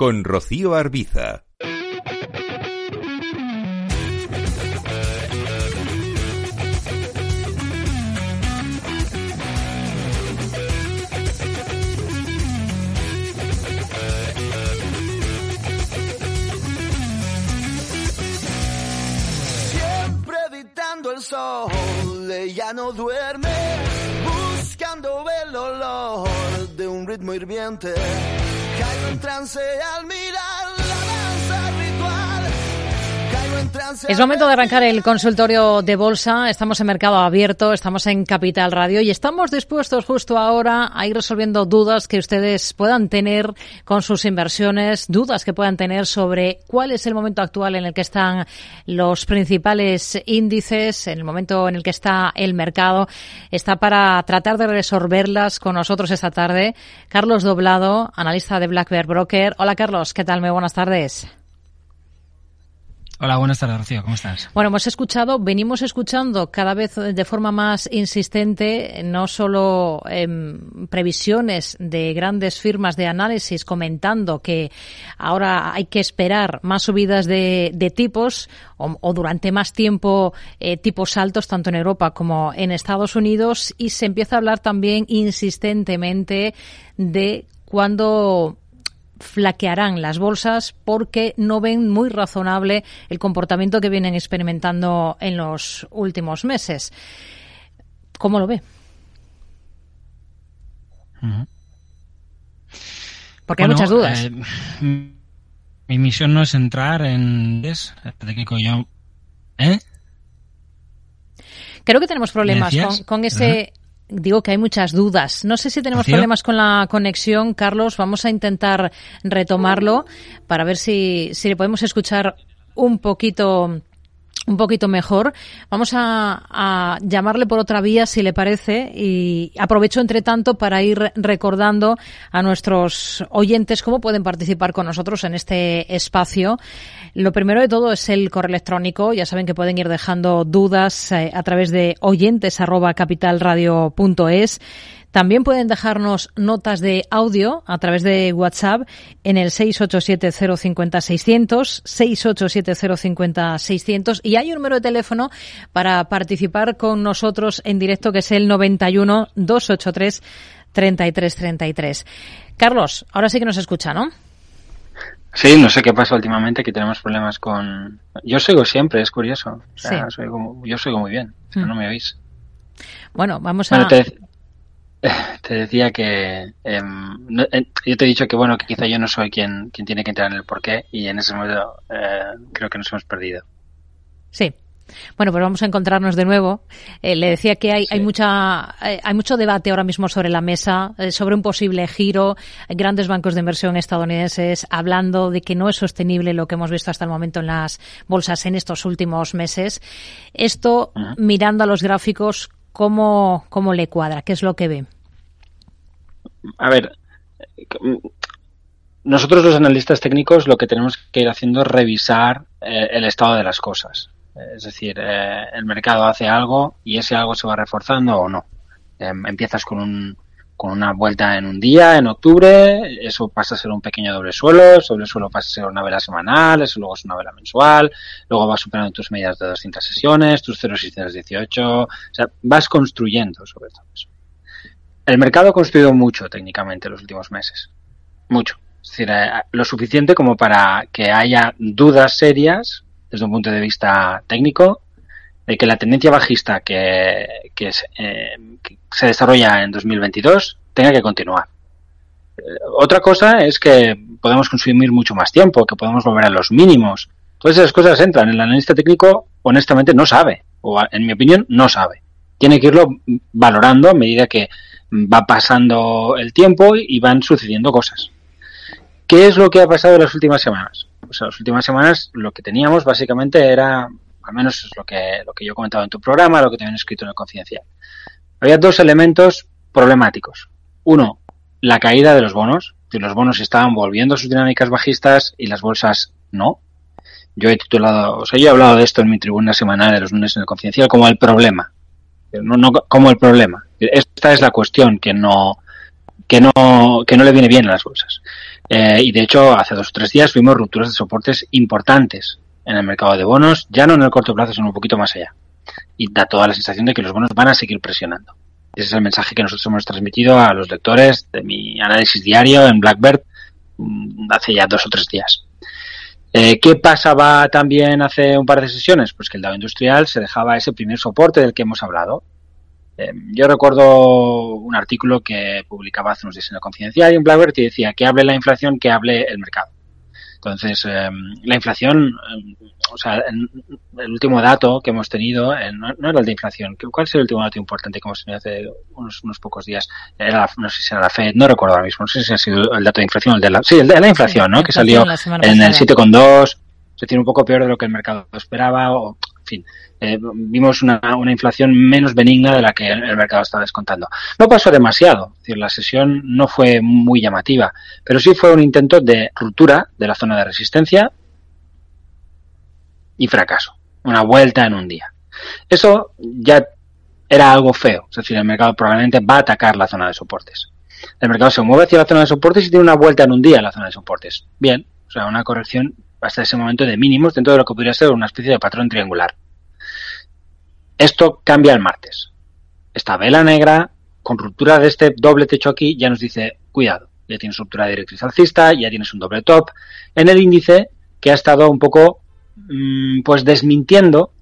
con Rocío Arbiza. Sol, ella no duerme, buscando el olor de un ritmo hirviente. En trance al mirar Es momento de arrancar el consultorio de bolsa. Estamos en mercado abierto, estamos en Capital Radio y estamos dispuestos justo ahora a ir resolviendo dudas que ustedes puedan tener con sus inversiones, dudas que puedan tener sobre cuál es el momento actual en el que están los principales índices, en el momento en el que está el mercado. Está para tratar de resolverlas con nosotros esta tarde Carlos Doblado, analista de Black Bear Broker. Hola Carlos, ¿qué tal? Muy buenas tardes. Hola, buenas tardes, Rocío. ¿Cómo estás? Bueno, hemos escuchado, venimos escuchando cada vez de forma más insistente, no solo em, previsiones de grandes firmas de análisis comentando que ahora hay que esperar más subidas de, tipos o, o durante más tiempo eh, tipos altos, tanto en Europa como en Estados Unidos, y se empieza a hablar también insistentemente de cuando flaquearán las bolsas porque no ven muy razonable el comportamiento que vienen experimentando en los últimos meses. ¿Cómo lo ve? Porque hay muchas dudas. eh, mi misión no es entrar en... ¿Es? técnico yo... ¿Eh? Creo que tenemos problemas con ese. Digo que hay muchas dudas. No sé si tenemos ¿Rocío? problemas con la conexión, Carlos. Vamos a intentar retomarlo para ver si, si le podemos escuchar un poquito un poquito mejor. Vamos a, llamarle por otra vía, si le parece, y aprovecho entre tanto para ir recordando a nuestros oyentes cómo pueden participar con nosotros en este espacio. Lo primero de todo es el correo electrónico. Ya saben que pueden ir dejando dudas eh, a través de oyentes arroba. También pueden dejarnos notas de audio a través de WhatsApp en el 687-050-600, 687-050-600 y hay un número de teléfono para participar con nosotros en directo que es el 91-283-3333. Carlos, ahora sí que nos escucha, ¿no? Sí, no sé qué pasa últimamente, que tenemos problemas con... Yo sigo siempre, es curioso. O sea, Sí. soy como- Yo sigo muy bien, Mm. no me oís. Bueno, vamos a... Bueno, te, te decía que... em, no- eh, yo te he dicho que, bueno, que quizá yo no soy quien, quien tiene que entrar en el porqué y en ese momento eh, creo que nos hemos perdido. Sí. Bueno, pues vamos a encontrarnos de nuevo. Eh, le decía que hay, Sí. hay mucha, hay mucho debate ahora mismo sobre la mesa, sobre un posible giro. Hay grandes bancos de inversión estadounidenses hablando de que no es sostenible lo que hemos visto hasta el momento en las bolsas en estos últimos meses. Esto, mirando a los gráficos, ¿cómo, cómo le cuadra? ¿Qué es lo que ve? A ver, nosotros los analistas técnicos lo que tenemos que ir haciendo es revisar eh, el estado de las cosas. Eh, Es decir, eh, el mercado hace algo y ese algo se va reforzando o no. Em, empiezas con, un, con una vuelta en un día, en octubre, eso pasa a ser un pequeño doble suelo, ese doble suelo pasa a ser una vela semanal, eso luego es una vela mensual, luego vas superando tus medidas de 200 sesiones, tus 0,618, o sea, vas construyendo sobre todo eso. El mercado ha construido mucho técnicamente en los últimos meses. Mucho. Es decir, eh, lo suficiente como para que haya dudas serias desde un punto de vista técnico de que la tendencia bajista que, que, eh, se desarrolla en 2022 tenga que continuar. Eh, otra cosa es que podemos consumir mucho más tiempo, que podemos volver a los mínimos. Todas esas cosas entran. El analista técnico, honestamente, no sabe. O, en mi opinión, no sabe. Tiene que irlo valorando a medida que va pasando el tiempo y van sucediendo cosas. ¿Qué es lo que ha pasado en las últimas semanas? Pues en las últimas semanas lo que teníamos básicamente era, al menos es lo que, lo que yo he comentado en tu programa, lo que también he escrito en el Confidencial. Había dos elementos problemáticos. Uno, la caída de los bonos. Que los bonos estaban volviendo a sus dinámicas bajistas y las bolsas no. Yo he titulado, o sea, yo he hablado de esto en mi tribuna semanal de los lunes en el Confidencial como el problema. No, no como el problema. Esta es la cuestión que no, que no, que no le viene bien a las bolsas. Eh, y de hecho, hace dos o tres días vimos rupturas de soportes importantes en el mercado de bonos, ya no en el corto plazo, sino un poquito más allá. Y da toda la sensación de que los bonos van a seguir presionando. Ese es el mensaje que nosotros hemos transmitido a los lectores de mi análisis diario en Blackbird mm, hace ya dos o tres días. Eh, ¿Qué pasaba también hace un par de sesiones? Pues que el Dow Industrial se dejaba ese primer soporte del que hemos hablado. Eh, yo recuerdo un artículo que publicaba hace unos días en la Confidencial y en Blackbird y decía que hable la inflación, que hable el mercado. Entonces, eh, la inflación, o sea, el último dato que hemos tenido, no, era el de inflación, ¿cuál es el último dato importante que hemos tenido hace unos, unos pocos días? Era, no sé si era la FED, no recuerdo ahora mismo, no sé si ha sido el dato de inflación, el de la, sí, el de la inflación, ¿no? Que salió en el 7,2, es decir, un poco peor de lo que el mercado esperaba, o, fin, eh, vimos una, una, inflación menos benigna de la que el, mercado estaba descontando. No pasó demasiado, es decir, la sesión no fue muy llamativa, pero sí fue un intento de ruptura de la zona de resistencia y fracaso, una vuelta en un día. Eso ya era algo feo, es decir, el mercado probablemente va a atacar la zona de soportes. El mercado se mueve hacia la zona de soportes y tiene una vuelta en un día en la zona de soportes. Bien, o sea, una corrección hasta ese momento de mínimos dentro de lo que podría ser una especie de patrón triangular. Esto cambia el martes. Esta vela negra, con ruptura de este doble techo aquí, ya nos dice, cuidado, ya tienes ruptura de directriz alcista, ya tienes un doble top, en el índice que ha estado un poco Mm, pues desmintiendo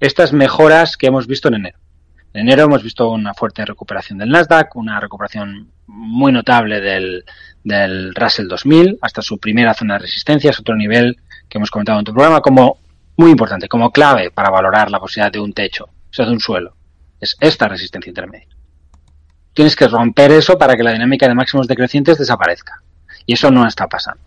estas mejoras que hemos visto en enero. En enero hemos visto una fuerte recuperación del Nasdaq, una recuperación muy notable del, del Russell 2000 hasta su primera zona de resistencia, es otro nivel que hemos comentado en tu programa como muy importante, como clave para valorar la posibilidad de un techo, o sea, de un suelo. Es esta resistencia intermedia. Tienes que romper eso para que la dinámica de máximos decrecientes desaparezca. Y eso no está pasando.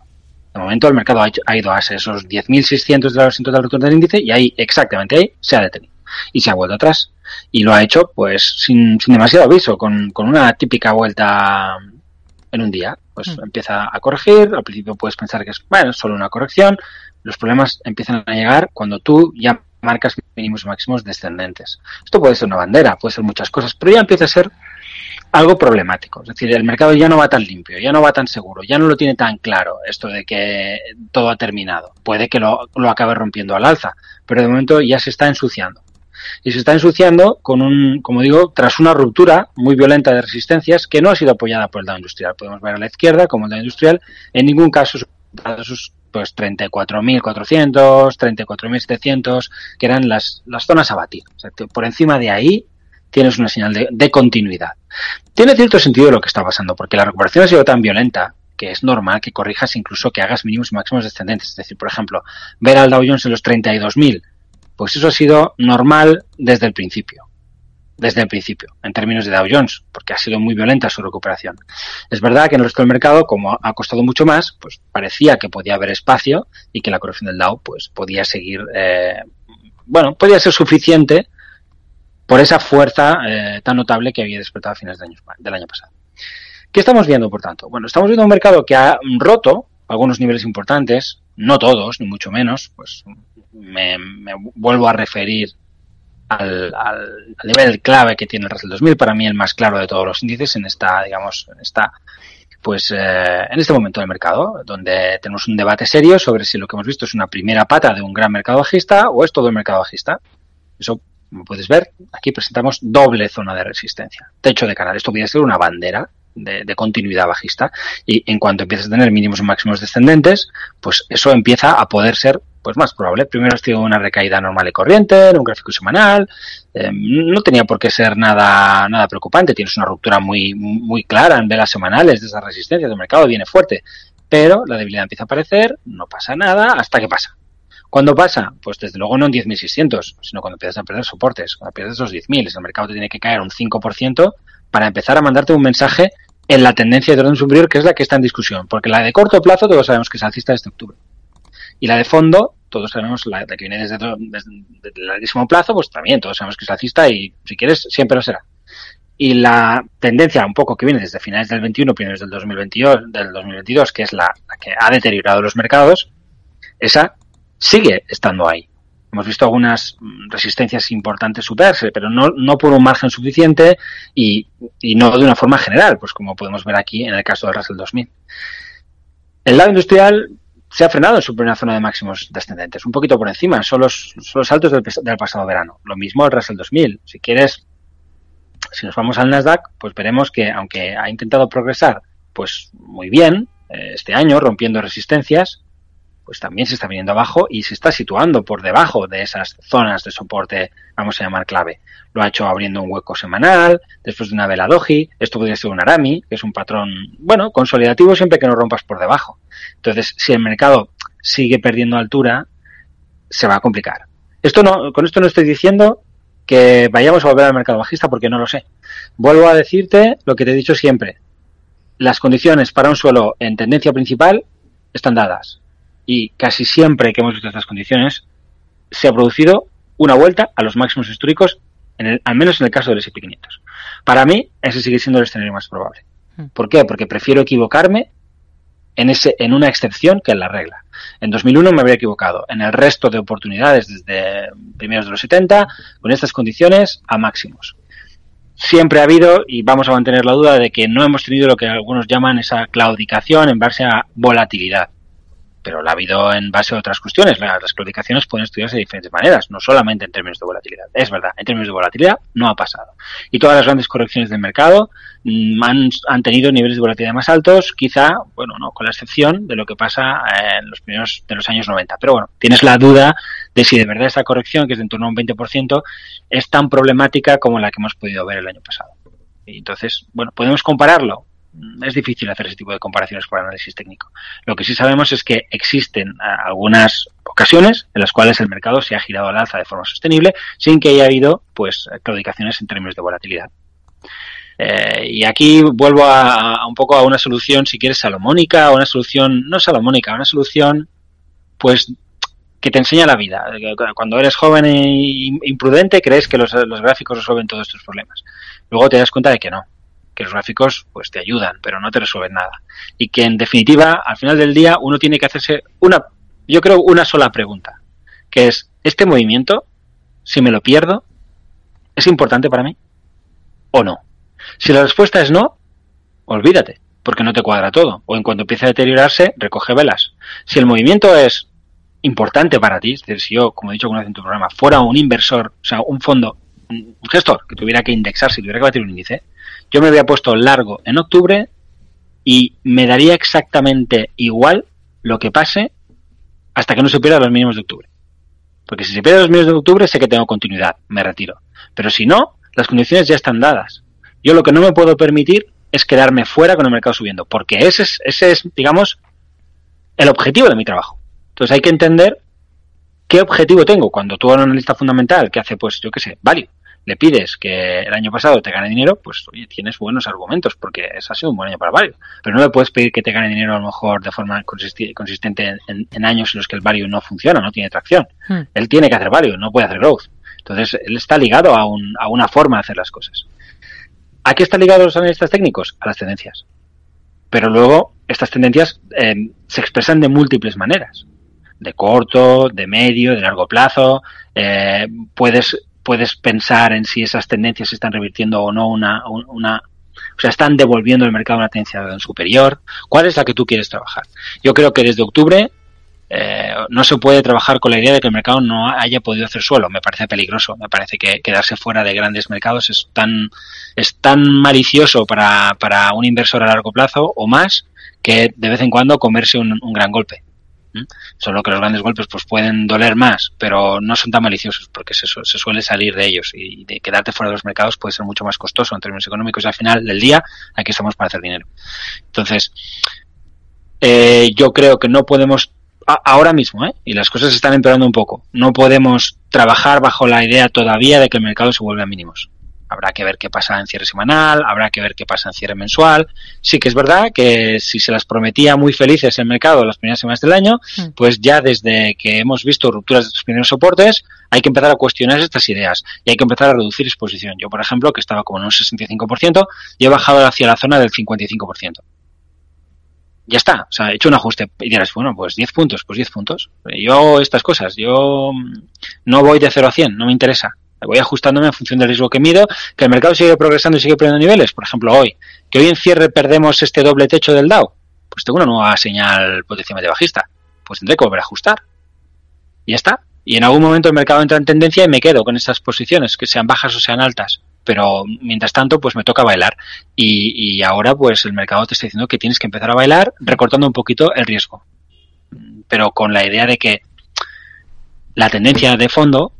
De momento el mercado ha, ido a esos 10.600 de los del retorno del índice y ahí, exactamente ahí, se ha detenido. Y se ha vuelto atrás. Y lo ha hecho pues sin, demasiado aviso, con, una típica vuelta en un día. Pues mm. empieza a corregir, al principio puedes pensar que es, bueno, solo una corrección. Los problemas empiezan a llegar cuando tú ya marcas mínimos y máximos descendentes. Esto puede ser una bandera, puede ser muchas cosas, pero ya empieza a ser algo problemático. Es decir, el mercado ya no va tan limpio, ya no va tan seguro, ya no lo tiene tan claro esto de que todo ha terminado. Puede que lo, lo acabe rompiendo al alza, pero de momento ya se está ensuciando. Y se está ensuciando con un, como digo, tras una ruptura muy violenta de resistencias que no ha sido apoyada por el Dow Industrial. Podemos ver a la izquierda como el Dow Industrial en ningún caso sus pues 34.400, 34.700, que eran las, las zonas a batir. O sea, por encima de ahí tienes una señal de, continuidad. Tiene cierto sentido lo que está pasando, porque la recuperación ha sido tan violenta que es normal que corrijas incluso que hagas mínimos y máximos descendentes. Es decir, por ejemplo, ver al Dow Jones en los 32.000, pues eso ha sido normal desde el principio. Desde el principio, en términos de Dow Jones, porque ha sido muy violenta su recuperación. Es verdad que en el resto del mercado, como ha costado mucho más, pues parecía que podía haber espacio y que la corrección del Dow pues podía seguir, eh, bueno, podía ser suficiente por esa fuerza eh, tan notable que había despertado a fines del año, del año pasado. ¿Qué estamos viendo, por tanto? Bueno, estamos viendo un mercado que ha roto algunos niveles importantes, no todos, ni mucho menos, pues me, vuelvo a referir al, nivel clave que tiene el Russell 2000, para mí el más claro de todos los índices en esta, digamos, en esta, pues eh, en este momento del mercado, donde tenemos un debate serio sobre si lo que hemos visto es una primera pata de un gran mercado bajista o es todo el mercado bajista. Eso como puedes ver, aquí presentamos doble zona de resistencia. Techo de canal. Esto podría ser una bandera de, continuidad bajista. Y en cuanto empieces a tener mínimos y máximos descendentes, pues eso empieza a poder ser pues más probable. Primero has tenido una recaída normal y corriente en un gráfico semanal. Eh, no tenía por qué ser nada, nada preocupante. Tienes una ruptura muy, muy clara en velas semanales de esa resistencia del mercado, viene fuerte. Pero la debilidad empieza a aparecer, no pasa nada, hasta que pasa. ¿Cuándo pasa? Pues desde luego no en 10.600, sino cuando empiezas a perder soportes, cuando pierdes esos 10.000, el mercado te tiene que caer un 5% para empezar a mandarte un mensaje en la tendencia de orden superior, que es la que está en discusión, porque la de corto plazo todos sabemos que es alcista desde octubre. Y la de fondo, todos sabemos la, que viene desde, el larguísimo plazo, pues también todos sabemos que es alcista y si quieres siempre lo será. Y la tendencia un poco que viene desde finales del 21, primeros del 2022, del 2022 que es la que ha deteriorado los mercados, esa sigue estando ahí. Hemos visto algunas resistencias importantes superarse, pero no, no por un margen suficiente y, y no de una forma general, pues como podemos ver aquí en el caso del Russell 2000. El lado industrial se ha frenado en su primera zona de máximos descendentes, un poquito por encima, son los, son los altos del, del, pasado verano. Lo mismo el Russell 2000. Si quieres, si nos vamos al Nasdaq, pues veremos que aunque ha intentado progresar pues muy bien eh, este año, rompiendo resistencias, pues también se está viniendo abajo y se está situando por debajo de esas zonas de soporte, vamos a llamar clave. Lo ha hecho abriendo un hueco semanal, después de una vela doji, esto podría ser un arami, que es un patrón, bueno, consolidativo siempre que no rompas por debajo. Entonces, si el mercado sigue perdiendo altura, se va a complicar. Esto no, con esto no estoy diciendo que vayamos a volver al mercado bajista porque no lo sé. Vuelvo a decirte lo que te he dicho siempre. Las condiciones para un suelo en tendencia principal están dadas y casi siempre que hemos visto estas condiciones se ha producido una vuelta a los máximos históricos, en el, al menos en el caso del S&P 500. Para mí, ese sigue siendo el escenario más probable. ¿Por qué? Porque prefiero equivocarme en, ese, en una excepción que en la regla. En 2001 me habría equivocado. En el resto de oportunidades, desde primeros de los 70, con estas condiciones, a máximos. Siempre ha habido, y vamos a mantener la duda, de que no hemos tenido lo que algunos llaman esa claudicación en base a volatilidad pero la ha habido en base a otras cuestiones. Las claudicaciones pueden estudiarse de diferentes maneras, no solamente en términos de volatilidad. Es verdad, en términos de volatilidad no ha pasado. Y todas las grandes correcciones del mercado mm, han, han tenido niveles de volatilidad más altos, quizá, bueno, no, con la excepción de lo que pasa en los primeros de los años 90. Pero bueno, tienes la duda de si de verdad esa corrección, que es de en torno a un 20%, es tan problemática como la que hemos podido ver el año pasado. Entonces, bueno, podemos compararlo es difícil hacer ese tipo de comparaciones por análisis técnico. Lo que sí sabemos es que existen algunas ocasiones en las cuales el mercado se ha girado al alza de forma sostenible sin que haya habido pues claudicaciones en términos de volatilidad. Eh, y aquí vuelvo a, un poco a una solución, si quieres, salomónica, una solución, no salomónica, una solución, pues, que te enseña la vida. Cuando eres joven e imprudente, crees que los, los gráficos resuelven todos estos problemas. Luego te das cuenta de que no, que los gráficos pues te ayudan, pero no te resuelven nada. Y que en definitiva, al final del día, uno tiene que hacerse una, yo creo, una sola pregunta, que es, ¿este movimiento, si me lo pierdo, es importante para mí o no? Si la respuesta es no, olvídate, porque no te cuadra todo. O en cuanto empiece a deteriorarse, recoge velas. Si el movimiento es importante para ti, es decir, si yo, como he dicho alguna vez en tu programa, fuera un inversor, o sea, un fondo, un gestor que tuviera que indexar, si tuviera que batir un índice, yo me había puesto largo en octubre y me daría exactamente igual lo que pase hasta que no supiera los mínimos de octubre. Porque si se pierde los mínimos de octubre sé que tengo continuidad, me retiro. Pero si no, las condiciones ya están dadas. Yo lo que no me puedo permitir es quedarme fuera con el mercado subiendo, porque ese es, ese es digamos, el objetivo de mi trabajo. Entonces hay que entender qué objetivo tengo. Cuando tú eres un analista fundamental que hace, pues, yo qué sé, value, le pides que el año pasado te gane dinero, pues oye, tienes buenos argumentos porque ese ha sido un buen año para Value. Pero no le puedes pedir que te gane dinero a lo mejor de forma consistente en, en años en los que el Value no funciona, no tiene tracción. Hmm. Él tiene que hacer Value, no puede hacer Growth. Entonces, él está ligado a, un, a una forma de hacer las cosas. ¿A qué están ligados los analistas técnicos? A las tendencias. Pero luego, estas tendencias eh, se expresan de múltiples maneras. De corto, de medio, de largo plazo. Eh, puedes puedes pensar en si esas tendencias están revirtiendo o no una, una o sea, están devolviendo el mercado una tendencia superior. ¿Cuál es la que tú quieres trabajar? Yo creo que desde octubre eh, no se puede trabajar con la idea de que el mercado no haya podido hacer suelo. Me parece peligroso. Me parece que quedarse fuera de grandes mercados es tan, es tan malicioso para, para un inversor a largo plazo o más que de vez en cuando comerse un gran golpe. Solo que los grandes golpes pues pueden doler más, pero no son tan maliciosos porque se, se, suele salir de ellos y de quedarte fuera de los mercados puede ser mucho más costoso en términos económicos. Y al final del día aquí estamos para hacer dinero. Entonces, eh, yo creo que no podemos ahora mismo, ¿eh? y las cosas están empeorando un poco, no podemos trabajar bajo la idea todavía de que el mercado se vuelve a mínimos. Habrá que ver qué pasa en cierre semanal, habrá que ver qué pasa en cierre mensual. Sí que es verdad que si se las prometía muy felices el mercado las primeras semanas del año, mm. pues ya desde que hemos visto rupturas de estos primeros soportes, hay que empezar a cuestionar estas ideas y hay que empezar a reducir exposición. Yo, por ejemplo, que estaba como en un 65%, y he bajado hacia la zona del 55%. ya está, o sea, he hecho un ajuste y dirás, bueno, pues 10 puntos, pues 10 puntos. Yo hago estas cosas, yo no voy de 0 a 100, no me interesa. Voy ajustándome en función del riesgo que mido, que el mercado sigue progresando y sigue perdiendo niveles. Por ejemplo, hoy, que hoy en cierre perdemos este doble techo del Dow, pues tengo una nueva señal potencialmente bajista. Pues tendré que volver a ajustar. Y ya está. Y en algún momento el mercado entra en tendencia y me quedo con estas posiciones, que sean bajas o sean altas pero mientras tanto pues me toca bailar y, y, ahora pues el mercado te está diciendo que tienes que empezar a bailar recortando un poquito el riesgo pero con la idea de que la tendencia de fondo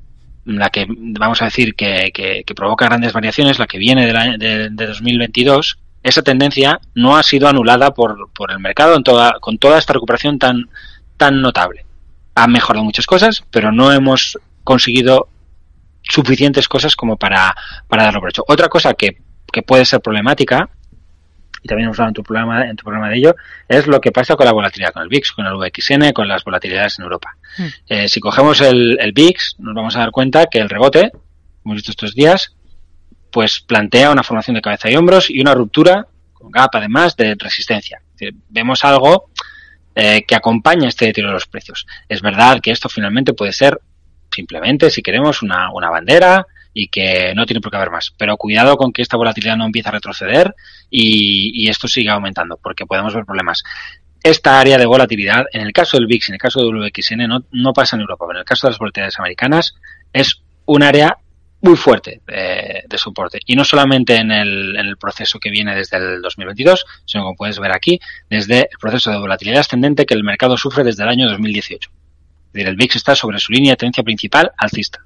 la que vamos a decir que, que, provoca grandes variaciones la que viene de, la, de, 2022 esa tendencia no ha sido anulada por, por el mercado en toda, con toda esta recuperación tan tan notable han mejorado muchas cosas pero no hemos conseguido suficientes cosas como para, para darlo por hecho. Otra cosa que, que puede ser problemática, y también hemos hablado en tu, programa, en tu programa de ello, es lo que pasa con la volatilidad, con el VIX, con el VXN, con las volatilidades en Europa. Hmm. Eh, si cogemos el, el VIX, nos vamos a dar cuenta que el rebote, hemos visto estos días, pues plantea una formación de cabeza y hombros y una ruptura, con gap además, de resistencia. vemos algo eh, que acompaña este deterioro de los precios. Es verdad que esto finalmente puede ser simplemente, si queremos, una, una bandera y que no tiene por qué haber más. Pero cuidado con que esta volatilidad no empiece a retroceder y, y esto siga aumentando, porque podemos ver problemas. Esta área de volatilidad, en el caso del VIX, en el caso del WXN, no, pasa en Europa, pero en el caso de las volatilidades americanas, es un área muy fuerte de, de, soporte. Y no solamente en el, en el, proceso que viene desde el 2022, sino como puedes ver aquí, desde el proceso de volatilidad ascendente que el mercado sufre desde el año 2018 decir, el VIX está sobre su línea de tendencia principal alcista.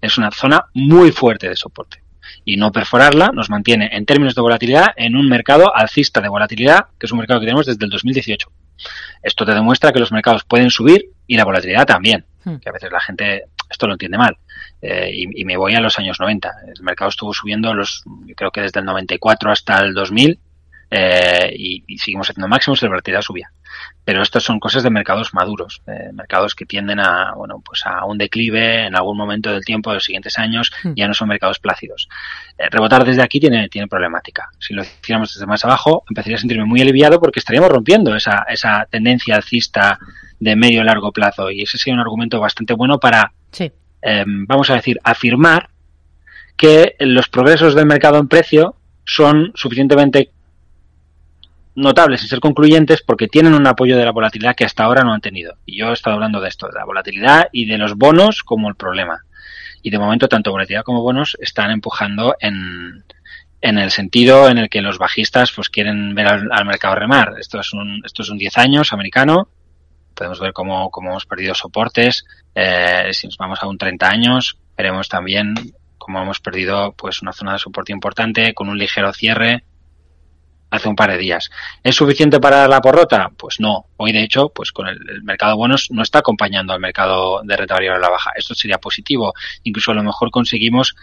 Es una zona muy fuerte de soporte. Y no perforarla nos mantiene en términos de volatilidad en un mercado alcista de volatilidad, que es un mercado que tenemos desde el 2018. Esto te demuestra que los mercados pueden subir y la volatilidad también. Hmm. Que a veces la gente esto lo entiende mal. Eh, y, y, me voy a los años 90. El mercado estuvo subiendo los, creo que desde el 94 hasta el 2000 eh, y, y, seguimos haciendo máximos y la volatilidad subía. Pero estas son cosas de mercados maduros, eh, mercados que tienden a, bueno, pues a un declive en algún momento del tiempo de los siguientes años, hmm. ya no son mercados plácidos. Eh, rebotar desde aquí tiene, tiene problemática. Si lo hiciéramos desde más abajo, empezaría a sentirme muy aliviado porque estaríamos rompiendo esa, esa tendencia alcista de medio y largo plazo y ese sería un argumento bastante bueno para, sí. eh, vamos a decir, afirmar que los progresos del mercado en precio son suficientemente notables y ser concluyentes porque tienen un apoyo de la volatilidad que hasta ahora no han tenido. Y yo he estado hablando de esto, de la volatilidad y de los bonos como el problema. Y de momento tanto volatilidad como bonos están empujando en, en el sentido en el que los bajistas pues quieren ver al, mercado remar. Esto es un, esto es un 10 años americano. Podemos ver cómo, cómo hemos perdido soportes. Eh, si nos vamos a un 30 años, veremos también cómo hemos perdido pues una zona de soporte importante con un ligero cierre hace un par de días. ¿Es suficiente para dar la porrota? Pues no. Hoy, de hecho, pues con el, el mercado de bonos no está acompañando al mercado de renta variable a la baja. Esto sería positivo. Incluso a lo mejor conseguimos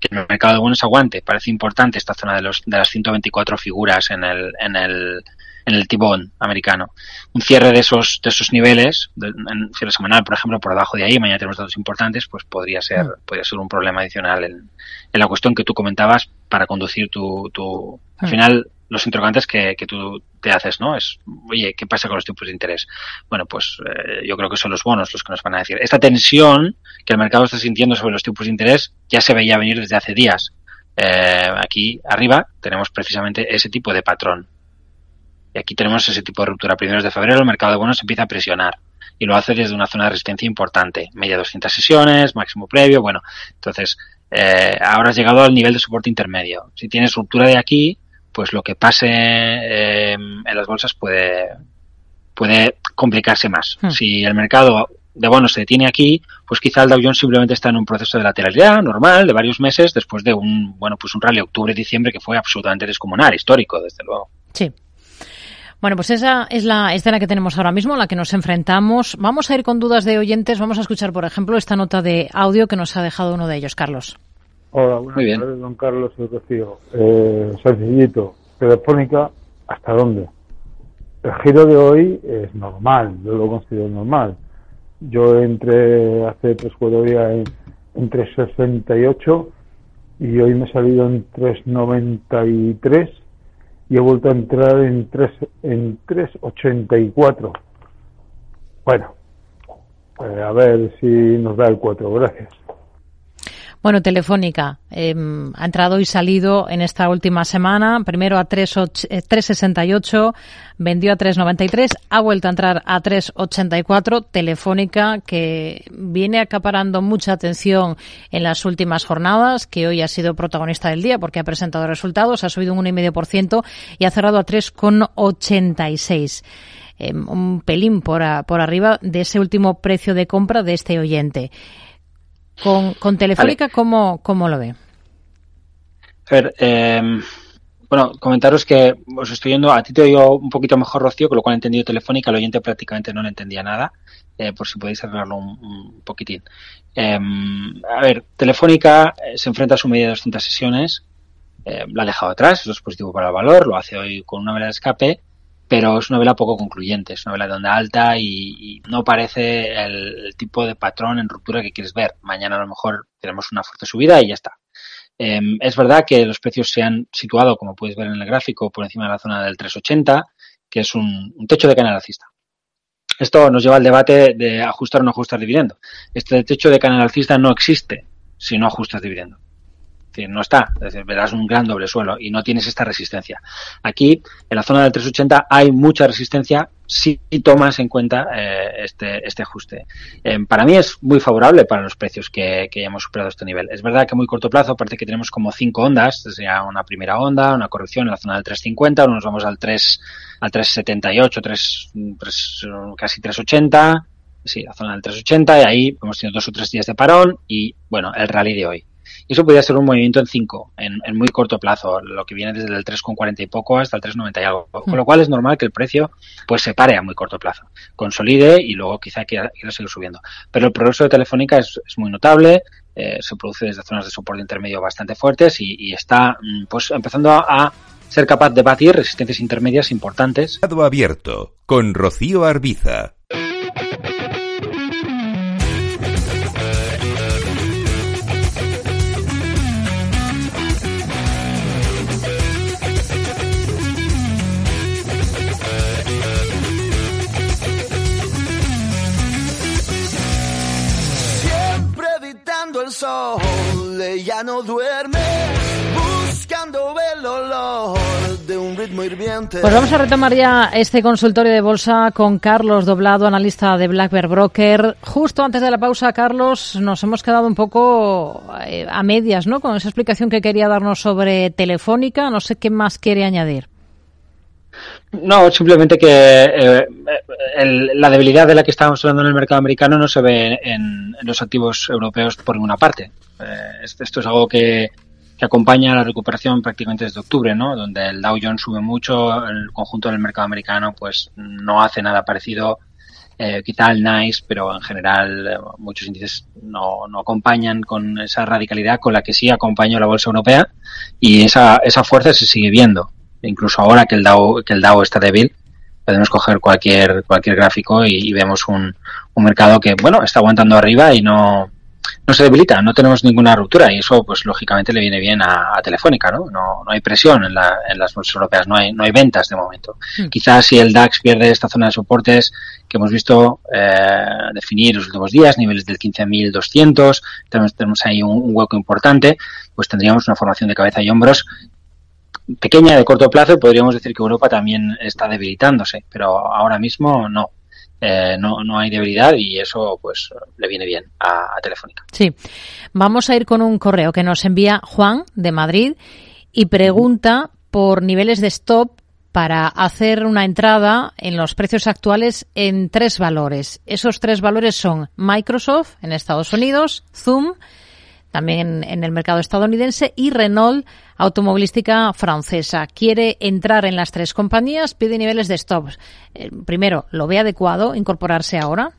que el mercado de bonos aguante. Parece importante esta zona de, los, de las 124 figuras en el, en el, en el tibón americano. Un cierre de esos, de esos niveles, de, en cierre semanal, por ejemplo, por debajo de ahí, mañana tenemos datos importantes, pues podría ser, mm. podría ser un problema adicional en, en la cuestión que tú comentabas para conducir tu, tu al mm. final, los interrogantes que, que, tú te haces, ¿no? Es, oye, ¿qué pasa con los tipos de interés? Bueno, pues eh, yo creo que son los bonos los que nos van a decir. Esta tensión que el mercado está sintiendo sobre los tipos de interés ya se veía venir desde hace días. Eh, aquí arriba tenemos precisamente ese tipo de patrón. Y aquí tenemos ese tipo de ruptura. Primeros de febrero el mercado de bonos empieza a presionar y lo hace desde una zona de resistencia importante. Media 200 sesiones, máximo previo, bueno. Entonces, eh, ahora has llegado al nivel de soporte intermedio. Si tienes ruptura de aquí, pues lo que pase eh, en las bolsas puede, puede complicarse más. Hmm. Si el mercado de bonos se detiene aquí, pues quizá el Dow Jones simplemente está en un proceso de lateralidad normal de varios meses después de un, bueno, pues un rally octubre-diciembre que fue absolutamente descomunal, histórico, desde luego. Sí. Bueno, pues esa es la escena que tenemos ahora mismo, a la que nos enfrentamos. Vamos a ir con dudas de oyentes. Vamos a escuchar, por ejemplo, esta nota de audio que nos ha dejado uno de ellos, Carlos. Hola, buenas Muy bien. tardes, don Carlos y Rocío. Eh, sencillito, telefónica, ¿hasta dónde? El giro de hoy es normal, yo lo considero normal. Yo entré hace tres cuatro días en, en 368 y hoy me he salido en 393 y he vuelto a entrar en 3 en 384. Bueno, pues a ver si nos da el 4. Gracias. Bueno, Telefónica em, ha entrado y salido en esta última semana. Primero a 3,68, eh, vendió a 3,93, ha vuelto a entrar a 3,84. Telefónica que viene acaparando mucha atención en las últimas jornadas, que hoy ha sido protagonista del día porque ha presentado resultados, ha subido un 1,5% y ha cerrado a 3,86. Em, un pelín por, por arriba de ese último precio de compra de este oyente. Con, con Telefónica, ¿cómo, lo ve? A ver, em, bueno, comentaros que os estoy yendo, a ti te oigo un poquito mejor, Rocío, con lo cual he entendido Telefónica, el oyente prácticamente no le entendía nada, eh, por si podéis arreglarlo un, poquitín. Em, a ver, Telefónica eh, se enfrenta a su medida de 200 sesiones, eh, la ha dejado atrás, eso es positivo para el valor, lo hace hoy con una vela de escape, pero es una vela poco concluyente, es una vela de onda alta y, no parece el, tipo de patrón en ruptura que quieres ver. Mañana a lo mejor tenemos una fuerte subida y ya está. Em, es verdad que los precios se han situado, como puedes ver en el gráfico, por encima de la zona del 380, que es un, techo de canal alcista. Esto nos lleva al debate de ajustar o no ajustar dividendo. Este techo de canal alcista no existe si no ajustas dividendo no está, verás un gran doble suelo y no tienes esta resistencia. Aquí, en la zona del 380, hay mucha resistencia si tomas en cuenta eh, este, este ajuste. Eh, para mí es muy favorable para los precios que, que hayamos superado este nivel. Es verdad que a muy corto plazo parece que tenemos como cinco ondas, sería una primera onda, una corrección en la zona del 350, nos vamos al 3, al 378, 3, casi 380, sí, la zona del 380 y ahí hemos tenido dos o tres días de parón y bueno, el rally de hoy. Y eso podría ser un movimiento en 5, en, muy corto plazo, lo que viene desde el 3,40 y poco hasta el 3,90 y algo. Con lo cual es normal que el precio pues se pare a muy corto plazo, consolide y luego quizá quiera, seguir subiendo. Pero el progreso de Telefónica es, muy notable, eh, se produce desde zonas de soporte intermedio bastante fuertes y, está mm, pues empezando a, ser capaz de batir resistencias intermedias importantes. Abierto con Rocío Arbiza. Pues vamos a retomar ya este consultorio de bolsa con Carlos Doblado, analista de Black Broker. Justo antes de la pausa, Carlos, nos hemos quedado un poco eh, a medias, ¿no? Con esa explicación que quería darnos sobre Telefónica. No sé qué más quiere añadir. No, simplemente que eh, la debilidad de la que estábamos hablando en el mercado americano no se ve en, los activos europeos por ninguna parte. Eh, esto es algo que, acompaña a la recuperación prácticamente desde octubre, ¿no? Donde el Dow Jones sube mucho, el conjunto del mercado americano pues no hace nada parecido. Eh, quizá el NICE, pero en general muchos índices no, no acompañan con esa radicalidad con la que sí acompaña la bolsa europea y esa, esa fuerza se sigue viendo incluso ahora que el DAO, que el DAO está débil, podemos coger cualquier, cualquier gráfico y, vemos un, un, mercado que, bueno, está aguantando arriba y no, no se debilita, no tenemos ninguna ruptura y eso, pues lógicamente le viene bien a, Telefónica, ¿no? ¿no? No hay presión en, la, en las bolsas europeas, no hay, no hay ventas de momento. Hmm. Quizás si el DAX pierde esta zona de soportes que hemos visto eh, definir los últimos días, niveles del 15.200, tenemos, tenemos ahí un, un, hueco importante, pues tendríamos una formación de cabeza y hombros pequeña de corto plazo podríamos decir que Europa también está debilitándose, pero ahora mismo no. Eh, no, no hay debilidad y eso pues le viene bien a, Telefónica. Sí, vamos a ir con un correo que nos envía Juan de Madrid y pregunta por niveles de stop para hacer una entrada en los precios actuales en tres valores. Esos tres valores son Microsoft en Estados Unidos, Zoom también en el mercado estadounidense, y Renault automovilística francesa. Quiere entrar en las tres compañías, pide niveles de stops. Eh, primero, ¿lo ve adecuado incorporarse ahora?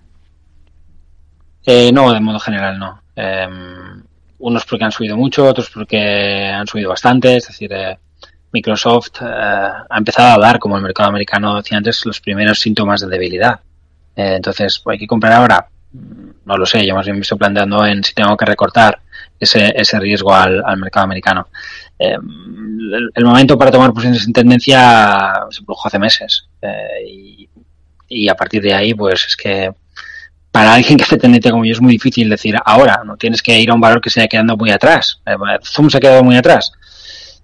Eh, no, de modo general no. Em, unos porque han subido mucho, otros porque han subido bastante. Es decir, eh, Microsoft ha empezado a dar, como el mercado americano decía antes, los primeros síntomas de debilidad. entonces, ¿hay que comprar ahora? No lo sé, yo más bien me estoy planteando en si tengo que recortar ese, ese riesgo al, mercado americano. Eh, el, momento para tomar posiciones en tendencia se produjo hace meses eh, y, y, a partir de ahí, pues es que para alguien que hace tendencia como yo es muy difícil decir ahora, no tienes que ir a un valor que se haya quedando muy atrás. Zoom se ha quedado muy atrás.